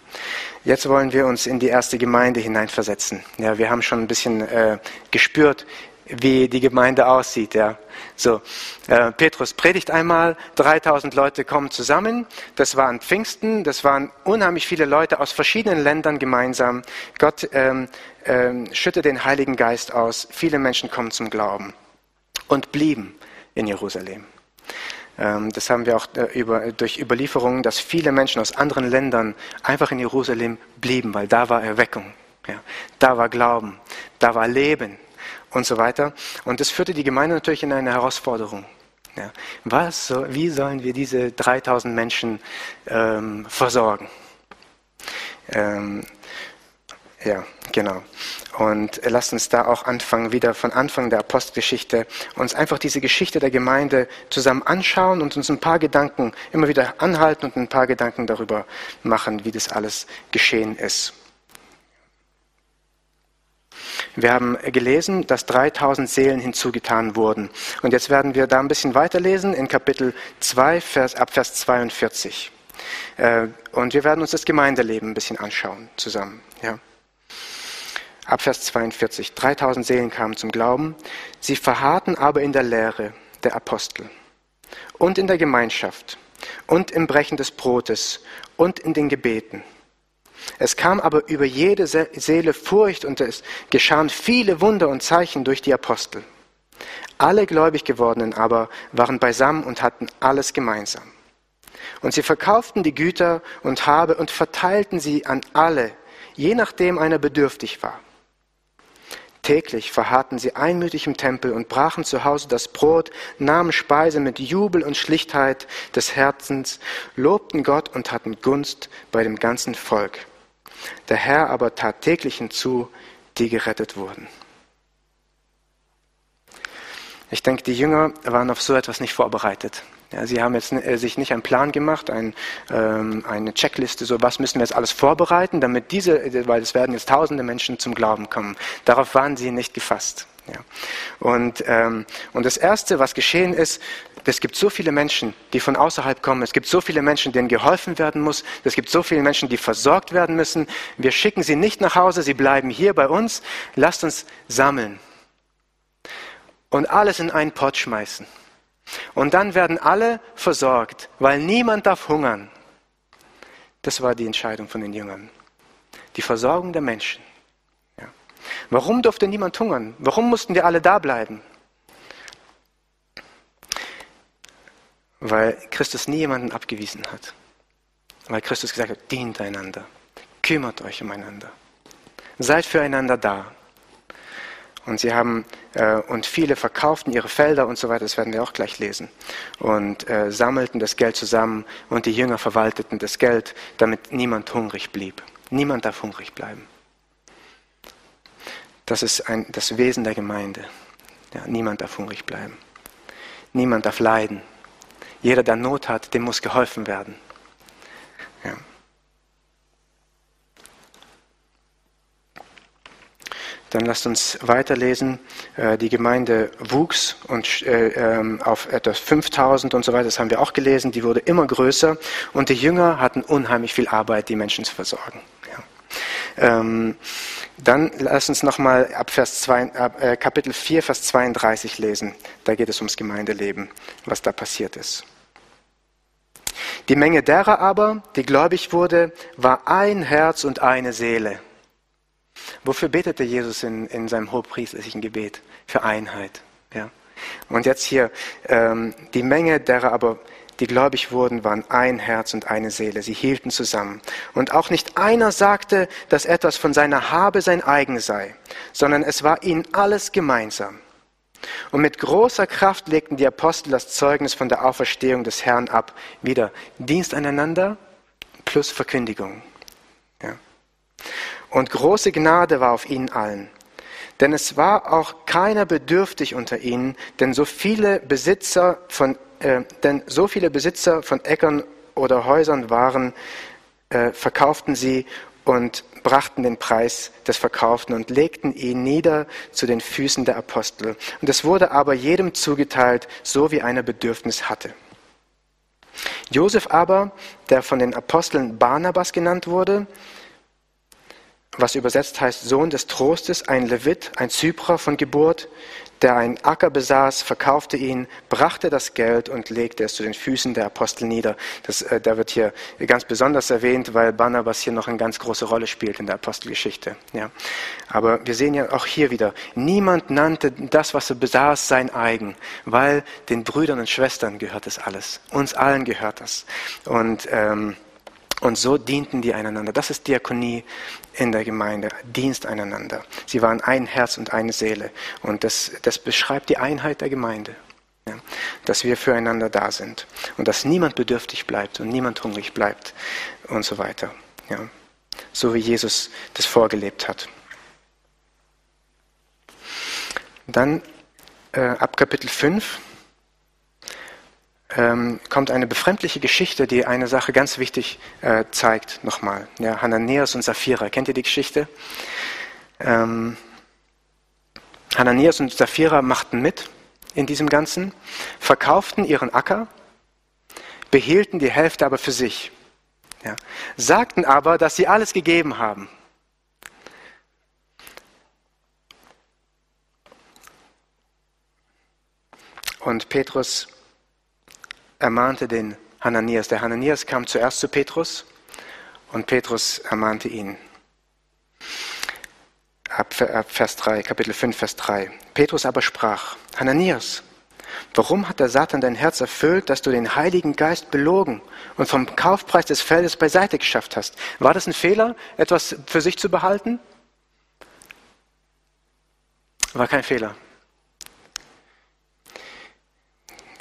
Jetzt wollen wir uns in die erste Gemeinde hineinversetzen. Ja, wir haben schon ein bisschen äh, gespürt, wie die Gemeinde aussieht. Ja. So, äh, Petrus predigt einmal, 3000 Leute kommen zusammen. Das war an Pfingsten, das waren unheimlich viele Leute aus verschiedenen Ländern gemeinsam. Gott ähm, ähm, schüttet den Heiligen Geist aus. Viele Menschen kommen zum Glauben und blieben in Jerusalem. Ähm, das haben wir auch äh, über, durch Überlieferungen, dass viele Menschen aus anderen Ländern einfach in Jerusalem blieben, weil da war Erweckung, ja, da war Glauben, da war Leben und so weiter. Und das führte die Gemeinde natürlich in eine Herausforderung. Ja. Was, wie sollen wir diese 3000 Menschen ähm, versorgen? Ähm, ja, genau. Und lasst uns da auch anfangen, wieder von Anfang der Apostelgeschichte, uns einfach diese Geschichte der Gemeinde zusammen anschauen und uns ein paar Gedanken immer wieder anhalten und ein paar Gedanken darüber machen, wie das alles geschehen ist. Wir haben gelesen, dass 3000 Seelen hinzugetan wurden. Und jetzt werden wir da ein bisschen weiterlesen in Kapitel 2, Vers, ab Vers 42. Äh, und wir werden uns das Gemeindeleben ein bisschen anschauen zusammen. Ja. Ab Vers 42. 3000 Seelen kamen zum Glauben. Sie verharrten aber in der Lehre der Apostel und in der Gemeinschaft und im Brechen des Brotes und in den Gebeten. Es kam aber über jede Seele Furcht und es geschahen viele Wunder und Zeichen durch die Apostel. Alle gläubig gewordenen aber waren beisammen und hatten alles gemeinsam. Und sie verkauften die Güter und Habe und verteilten sie an alle, je nachdem einer bedürftig war. Täglich verharrten sie einmütig im Tempel und brachen zu Hause das Brot, nahmen Speise mit Jubel und Schlichtheit des Herzens, lobten Gott und hatten Gunst bei dem ganzen Volk. Der Herr aber tat täglich hinzu, die gerettet wurden. Ich denke, die Jünger waren auf so etwas nicht vorbereitet. Ja, sie haben jetzt äh, sich nicht einen Plan gemacht, ein, ähm, eine Checkliste, so was müssen wir jetzt alles vorbereiten, damit diese, weil es werden jetzt tausende Menschen zum Glauben kommen. Darauf waren sie nicht gefasst. Ja. Und, ähm, und das Erste, was geschehen ist, es gibt so viele Menschen, die von außerhalb kommen. Es gibt so viele Menschen, denen geholfen werden muss. Es gibt so viele Menschen, die versorgt werden müssen. Wir schicken sie nicht nach Hause, sie bleiben hier bei uns. Lasst uns sammeln und alles in einen Pott schmeißen. Und dann werden alle versorgt, weil niemand darf hungern. Das war die Entscheidung von den Jüngern. Die Versorgung der Menschen. Warum durfte niemand hungern? Warum mussten wir alle da bleiben? Weil Christus nie jemanden abgewiesen hat. Weil Christus gesagt hat, dient einander, kümmert euch umeinander, seid füreinander da. Und sie haben, äh, und viele verkauften ihre Felder und so weiter, das werden wir auch gleich lesen, und äh, sammelten das Geld zusammen und die Jünger verwalteten das Geld, damit niemand hungrig blieb. Niemand darf hungrig bleiben. Das ist ein, das Wesen der Gemeinde. Ja, niemand darf hungrig bleiben. Niemand darf leiden. Jeder, der Not hat, dem muss geholfen werden. Ja. Dann lasst uns weiterlesen. Äh, die Gemeinde wuchs und äh, ähm, auf etwa 5000 und so weiter, das haben wir auch gelesen. Die wurde immer größer und die Jünger hatten unheimlich viel Arbeit, die Menschen zu versorgen. Ähm, dann lasst uns nochmal ab, Vers 2, ab äh, Kapitel 4, Vers 32 lesen. Da geht es ums Gemeindeleben, was da passiert ist. Die Menge derer aber, die gläubig wurde, war ein Herz und eine Seele. Wofür betete Jesus in, in seinem hochpriestlichen Gebet? Für Einheit. Ja. Und jetzt hier, ähm, die Menge derer aber, die gläubig wurden, waren ein Herz und eine Seele. Sie hielten zusammen. Und auch nicht einer sagte, dass etwas von seiner Habe sein eigen sei, sondern es war ihnen alles gemeinsam. Und mit großer Kraft legten die Apostel das Zeugnis von der Auferstehung des Herrn ab. Wieder Dienst aneinander plus Verkündigung. Ja. Und große Gnade war auf ihnen allen. Denn es war auch keiner bedürftig unter ihnen, denn so viele Besitzer von, äh, denn so viele Besitzer von Äckern oder Häusern waren, äh, verkauften sie und brachten den Preis des Verkauften und legten ihn nieder zu den Füßen der Apostel. Und es wurde aber jedem zugeteilt, so wie einer Bedürfnis hatte. Josef aber, der von den Aposteln Barnabas genannt wurde, was übersetzt heißt Sohn des Trostes, ein Levit, ein Zyprer von Geburt, der einen Acker besaß, verkaufte ihn, brachte das Geld und legte es zu den Füßen der Apostel nieder. Das, äh, da wird hier ganz besonders erwähnt, weil Barnabas hier noch eine ganz große Rolle spielt in der Apostelgeschichte. Ja. Aber wir sehen ja auch hier wieder, niemand nannte das, was er besaß, sein eigen, weil den Brüdern und Schwestern gehört das alles. Uns allen gehört das. Und ähm, und so dienten die einander. Das ist Diakonie in der Gemeinde, Dienst einander. Sie waren ein Herz und eine Seele. Und das, das beschreibt die Einheit der Gemeinde. Ja, dass wir füreinander da sind. Und dass niemand bedürftig bleibt und niemand hungrig bleibt und so weiter. Ja, so wie Jesus das vorgelebt hat. Dann äh, ab Kapitel 5 ähm, kommt eine befremdliche Geschichte, die eine Sache ganz wichtig äh, zeigt, nochmal. Ja, Hananias und Sapphira, kennt ihr die Geschichte? Ähm, Hananias und Sapphira machten mit in diesem Ganzen, verkauften ihren Acker, behielten die Hälfte aber für sich, ja, sagten aber, dass sie alles gegeben haben. Und Petrus ermahnte den Hananias. Der Hananias kam zuerst zu Petrus und Petrus ermahnte ihn. Ab Vers 3, Kapitel 5, Vers 3. Petrus aber sprach, Hananias, warum hat der Satan dein Herz erfüllt, dass du den Heiligen Geist belogen und vom Kaufpreis des Feldes beiseite geschafft hast? War das ein Fehler, etwas für sich zu behalten? War kein Fehler.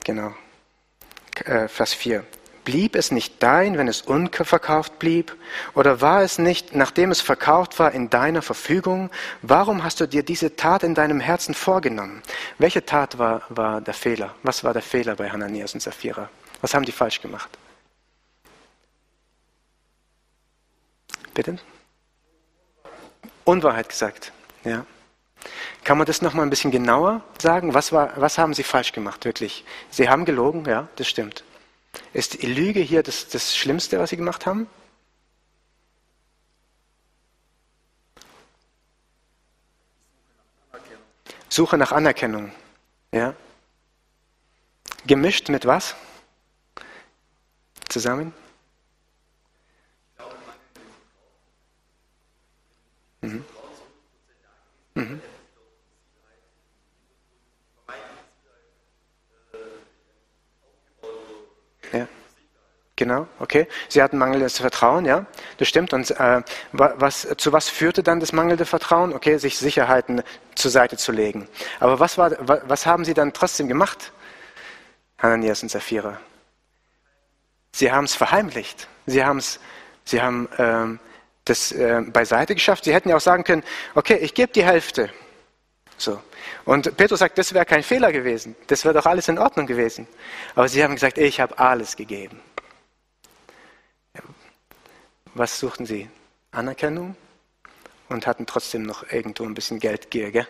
Genau. Äh, Vers 4. Blieb es nicht dein, wenn es unverkauft blieb? Oder war es nicht, nachdem es verkauft war, in deiner Verfügung? Warum hast du dir diese Tat in deinem Herzen vorgenommen? Welche Tat war, war der Fehler? Was war der Fehler bei Hananias und Sapphira? Was haben die falsch gemacht? Bitte? Unwahrheit gesagt. Ja. Kann man das noch mal ein bisschen genauer sagen? Was, war, was haben Sie falsch gemacht, wirklich? Sie haben gelogen, ja, das stimmt. Ist die Lüge hier das, das Schlimmste, was Sie gemacht haben? Suche nach Anerkennung. Ja. Gemischt mit was? Zusammen? Mhm. Genau, okay. Sie hatten mangelndes Vertrauen, ja, das stimmt. Und äh, was, zu was führte dann das mangelnde Vertrauen? Okay, sich Sicherheiten zur Seite zu legen. Aber was, war, was haben Sie dann trotzdem gemacht, Hananias und Sapphira? Sie haben es verheimlicht. Sie, haben's, Sie haben ähm, das äh, beiseite geschafft. Sie hätten ja auch sagen können, okay, ich gebe die Hälfte. So. Und Petrus sagt, das wäre kein Fehler gewesen. Das wäre doch alles in Ordnung gewesen. Aber sie haben gesagt, ich habe alles gegeben. Was suchten sie? Anerkennung und hatten trotzdem noch irgendwo ein bisschen Geldgier, gell?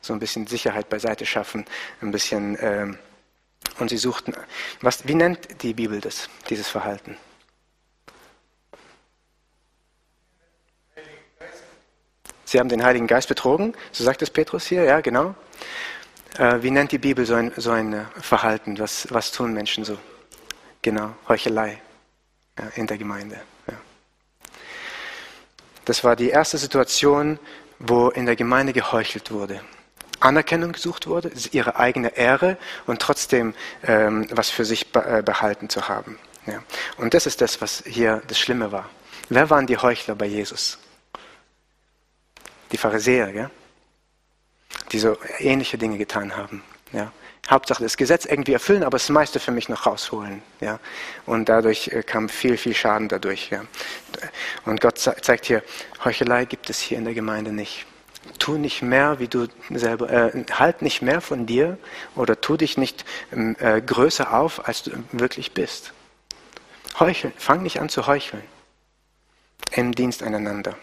so ein bisschen Sicherheit beiseite schaffen, ein bisschen. Ähm, und sie suchten, was, wie nennt die Bibel das, dieses Verhalten? Sie haben den Heiligen Geist betrogen, so sagt es Petrus hier, ja, genau. Äh, wie nennt die Bibel so ein, so ein Verhalten? Was, was tun Menschen so? Genau, Heuchelei ja, in der Gemeinde. Das war die erste Situation, wo in der Gemeinde geheuchelt wurde. Anerkennung gesucht wurde, ihre eigene Ehre und trotzdem ähm, was für sich äh, behalten zu haben. Ja. Und das ist das, was hier das Schlimme war. Wer waren die Heuchler bei Jesus? Die Pharisäer, ja? die so ähnliche Dinge getan haben. Ja? Hauptsache das Gesetz irgendwie erfüllen, aber das meiste für mich noch rausholen. Ja? Und dadurch äh, kam viel, viel Schaden dadurch. Ja? Und Gott zeigt hier, Heuchelei gibt es hier in der Gemeinde nicht. Tu nicht mehr, wie du selber, äh, halt nicht mehr von dir oder tu dich nicht ähm, äh, größer auf, als du wirklich bist. Heucheln, fang nicht an zu heucheln im Dienst einander.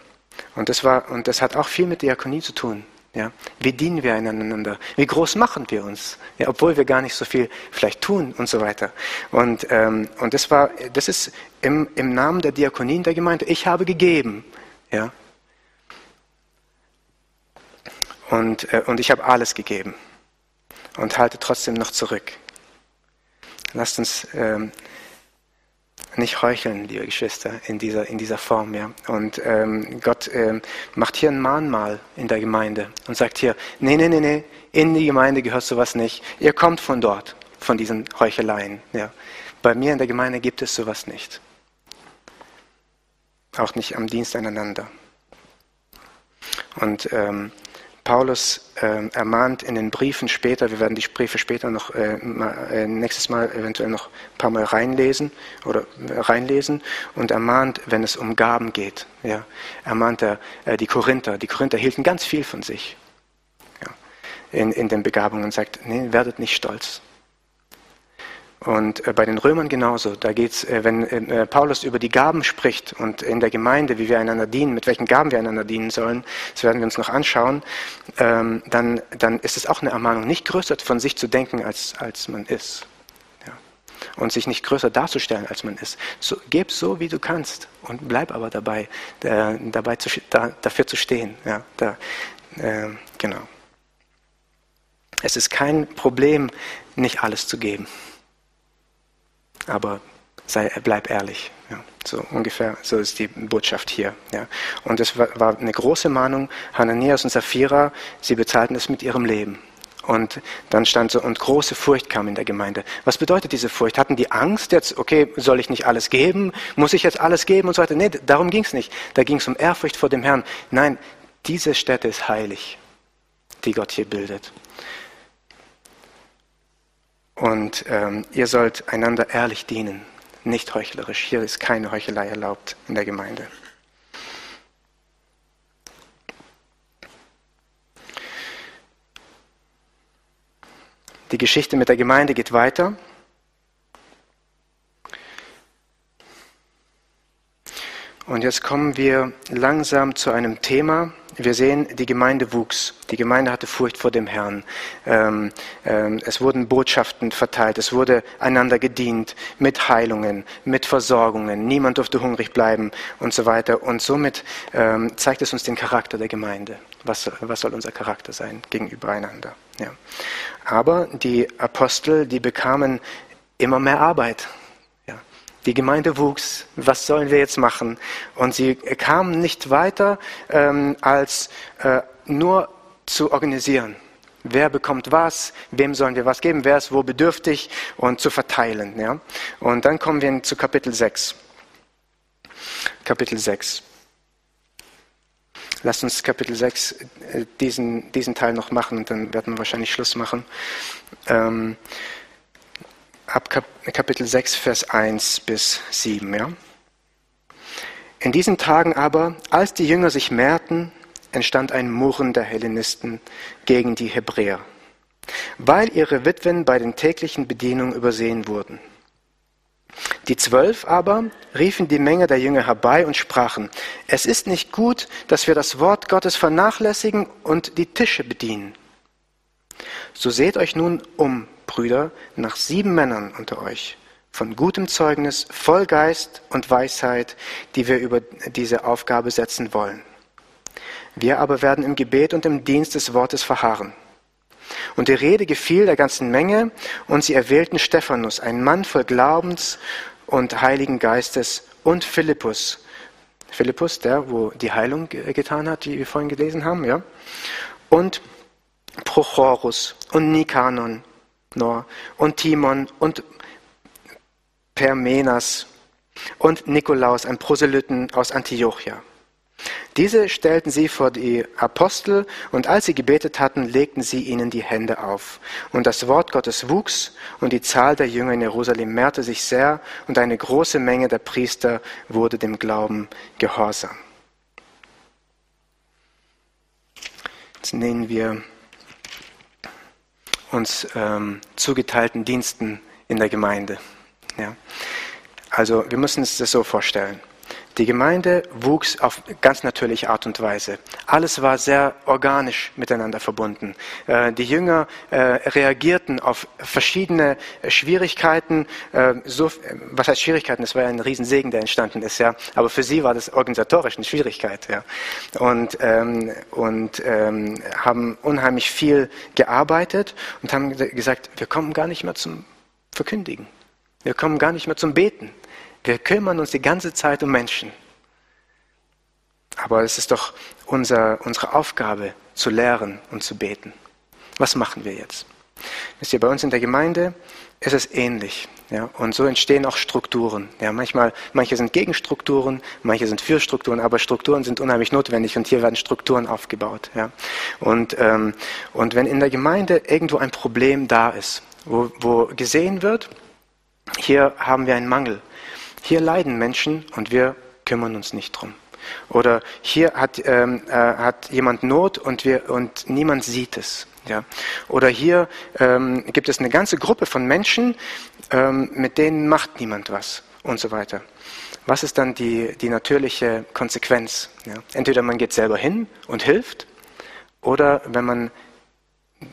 Und das war, und das hat auch viel mit Diakonie zu tun. Ja? Wie dienen wir einander? Wie groß machen wir uns? Ja, obwohl wir gar nicht so viel vielleicht tun und so weiter. Und, ähm, und das, war, das ist im, im Namen der Diakonie der Gemeinde. Ich habe gegeben. Ja? Und, äh, und ich habe alles gegeben. und haltet trotzdem noch zurück. Lasst uns ähm, nicht heucheln, liebe Geschwister, in dieser, in dieser Form. Ja. Und ähm, Gott ähm, macht hier ein Mahnmal in der Gemeinde und sagt hier, nee, nee, nee, nee, in die Gemeinde gehört sowas nicht. Ihr kommt von dort, von diesen Heucheleien. Ja. Bei mir in der Gemeinde gibt es sowas nicht. Auch nicht am Dienst aneinander. Und ähm, Paulus äh, ermahnt in den Briefen später, wir werden die Briefe später noch äh, mal, äh, nächstes Mal eventuell noch ein paar Mal reinlesen oder äh, reinlesen und ermahnt, wenn es um Gaben geht. Ja, ermahnt er äh, die Korinther. Die Korinther hielten ganz viel von sich ja, in, in den Begabungen und sagt, nee, werdet nicht stolz. Und äh, bei den Römern genauso. Da geht es, äh, wenn äh, Paulus über die Gaben spricht und in der Gemeinde, wie wir einander dienen, mit welchen Gaben wir einander dienen sollen, das werden wir uns noch anschauen, ähm, dann, dann ist es auch eine Ermahnung, nicht größer von sich zu denken, als, als man ist. Ja. Und sich nicht größer darzustellen, als man ist. So, gib so, wie du kannst und bleib aber dabei, dabei zu, da, dafür zu stehen. Ja, da, äh, genau. Es ist kein Problem, nicht alles zu geben aber sei, bleib ehrlich. Ja, so ungefähr, so ist die Botschaft hier. Ja. Und es war, war eine große Mahnung. Hananias und Sapphira, sie bezahlten es mit ihrem Leben. Und dann stand so, und große Furcht kam in der Gemeinde. Was bedeutet diese Furcht? Hatten die Angst jetzt, okay, soll ich nicht alles geben? Muss ich jetzt alles geben und so weiter? Nee, darum ging es nicht. Da ging es um Ehrfurcht vor dem Herrn. Nein, diese Stätte ist heilig, die Gott hier bildet. Und ähm, ihr sollt einander ehrlich dienen, nicht heuchlerisch. Hier ist keine Heuchelei erlaubt in der Gemeinde. Die Geschichte mit der Gemeinde geht weiter. Und jetzt kommen wir langsam zu einem Thema, wir sehen, die Gemeinde wuchs. Die Gemeinde hatte Furcht vor dem Herrn. Ähm, ähm, es wurden Botschaften verteilt. Es wurde einander gedient mit Heilungen, mit Versorgungen. Niemand durfte hungrig bleiben und so weiter. Und somit ähm, zeigt es uns den Charakter der Gemeinde. Was, was soll unser Charakter sein gegenüber einander? Ja. Aber die Apostel, die bekamen immer mehr Arbeit. Die Gemeinde wuchs. Was sollen wir jetzt machen? Und sie kamen nicht weiter, ähm, als äh, nur zu organisieren. Wer bekommt was? Wem sollen wir was geben? Wer ist wo bedürftig? Und zu verteilen. Ja? Und dann kommen wir zu Kapitel 6. Kapitel 6. Lasst uns Kapitel 6 äh, diesen, diesen Teil noch machen und dann werden wir wahrscheinlich Schluss machen. Ähm, ab Kapitel 6, Vers 1 bis 7. Ja? In diesen Tagen aber, als die Jünger sich mehrten, entstand ein Murren der Hellenisten gegen die Hebräer, weil ihre Witwen bei den täglichen Bedienungen übersehen wurden. Die Zwölf aber riefen die Menge der Jünger herbei und sprachen, es ist nicht gut, dass wir das Wort Gottes vernachlässigen und die Tische bedienen. So seht euch nun um, Brüder, nach sieben Männern unter euch, von gutem Zeugnis, voll Geist und Weisheit, die wir über diese Aufgabe setzen wollen. Wir aber werden im Gebet und im Dienst des Wortes verharren. Und die Rede gefiel der ganzen Menge, und sie erwählten Stephanus, einen Mann voll Glaubens und Heiligen Geistes, und Philippus. Philippus, der, wo die Heilung getan hat, die wir vorhin gelesen haben, ja. Und Prochorus und Nikanon Nor und Timon und Permenas und Nikolaus, ein Proselyten aus Antiochia. Diese stellten sie vor die Apostel und als sie gebetet hatten, legten sie ihnen die Hände auf. Und das Wort Gottes wuchs und die Zahl der Jünger in Jerusalem mehrte sich sehr und eine große Menge der Priester wurde dem Glauben gehorsam. Jetzt nehmen wir uns ähm, zugeteilten Diensten in der Gemeinde. Ja. Also wir müssen uns das so vorstellen. Die Gemeinde wuchs auf ganz natürliche Art und Weise. Alles war sehr organisch miteinander verbunden. Äh, die Jünger äh, reagierten auf verschiedene Schwierigkeiten. Äh, was heißt Schwierigkeiten? Das war ja ein Riesensegen, der entstanden ist, ja. Aber für sie war das organisatorisch eine Schwierigkeit, ja. Und, ähm, und ähm, haben unheimlich viel gearbeitet und haben gesagt, wir kommen gar nicht mehr zum Verkündigen. Wir kommen gar nicht mehr zum Beten. Wir kümmern uns die ganze Zeit um Menschen. Aber es ist doch unser, unsere Aufgabe, zu lehren und zu beten. Was machen wir jetzt? Wisst ihr, bei uns in der Gemeinde ist es ähnlich. Ja, und so entstehen auch Strukturen. Ja, manchmal, manche sind gegen Strukturen, manche sind für Strukturen, aber Strukturen sind unheimlich notwendig und hier werden Strukturen aufgebaut. Ja. Und, ähm, und wenn in der Gemeinde irgendwo ein Problem da ist, wo, wo gesehen wird, hier haben wir einen Mangel, hier leiden Menschen und wir kümmern uns nicht drum. Oder hier hat, ähm, äh, hat jemand Not und, wir, und niemand sieht es. Ja. Oder hier ähm, gibt es eine ganze Gruppe von Menschen, ähm, mit denen macht niemand was und so weiter. Was ist dann die, die natürliche Konsequenz? Ja. Entweder man geht selber hin und hilft, oder wenn man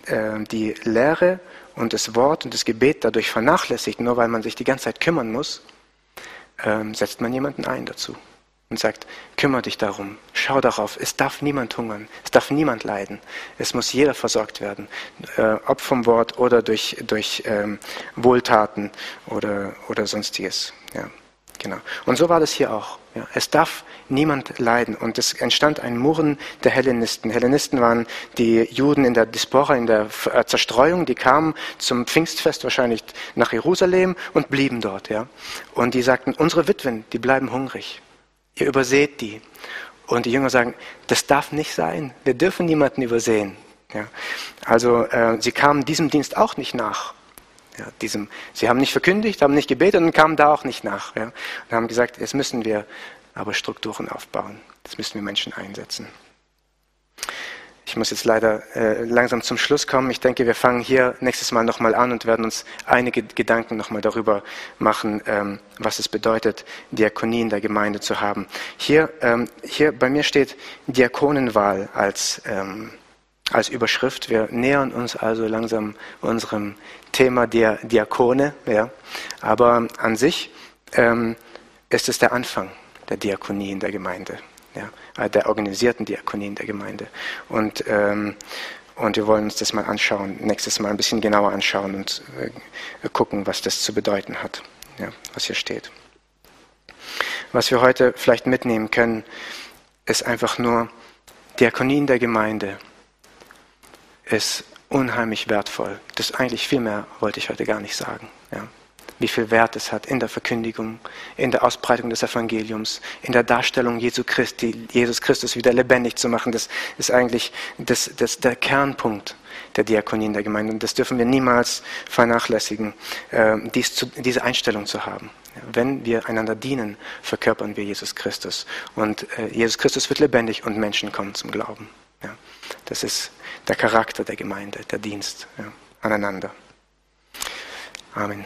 äh, die Lehre und das Wort und das Gebet dadurch vernachlässigt, nur weil man sich die ganze Zeit kümmern muss, ähm, setzt man jemanden ein dazu und sagt, kümmere dich darum, schau darauf, es darf niemand hungern, es darf niemand leiden, es muss jeder versorgt werden, äh, ob vom Wort oder durch, durch ähm, Wohltaten oder, oder sonstiges. Ja. Genau. Und so war das hier auch. Ja. Es darf niemand leiden. Und es entstand ein Murren der Hellenisten. Hellenisten waren die Juden in der Diaspora, in der äh, Zerstreuung. Die kamen zum Pfingstfest wahrscheinlich nach Jerusalem und blieben dort. Ja. Und die sagten, unsere Witwen, die bleiben hungrig. Ihr überseht die. Und die Jünger sagen, das darf nicht sein. Wir dürfen niemanden übersehen. Ja. Also äh, sie kamen diesem Dienst auch nicht nach. Ja, diesem, sie haben nicht verkündigt, haben nicht gebetet und kamen da auch nicht nach. Ja, und haben gesagt, jetzt müssen wir aber Strukturen aufbauen. Jetzt müssen wir Menschen einsetzen. Ich muss jetzt leider äh, langsam zum Schluss kommen. Ich denke, wir fangen hier nächstes Mal nochmal an und werden uns einige Gedanken nochmal darüber machen, ähm, was es bedeutet, Diakonie in der Gemeinde zu haben. Hier, ähm, hier bei mir steht Diakonenwahl als, ähm, als Überschrift. Wir nähern uns also langsam unserem Thema der Diakone, ja. aber an sich ähm, ist es der Anfang der Diakonie in der Gemeinde, ja, äh, der organisierten Diakonie in der Gemeinde. Und, ähm, und wir wollen uns das mal anschauen, nächstes Mal ein bisschen genauer anschauen und äh, gucken, was das zu bedeuten hat, ja, was hier steht. Was wir heute vielleicht mitnehmen können, ist einfach nur, Diakonie in der Gemeinde ist unheimlich wertvoll. Das eigentlich viel mehr wollte ich heute gar nicht sagen. Ja. Wie viel Wert es hat in der Verkündigung, in der Ausbreitung des Evangeliums, in der Darstellung Jesu Christi, Jesus Christus wieder lebendig zu machen. Das ist eigentlich das, das, der Kernpunkt der Diakonie in der Gemeinde. Und das dürfen wir niemals vernachlässigen, äh, dies zu, diese Einstellung zu haben. Wenn wir einander dienen, verkörpern wir Jesus Christus. Und äh, Jesus Christus wird lebendig und Menschen kommen zum Glauben. Ja. Das ist der Charakter der Gemeinde, der Dienst ja, aneinander. Amen.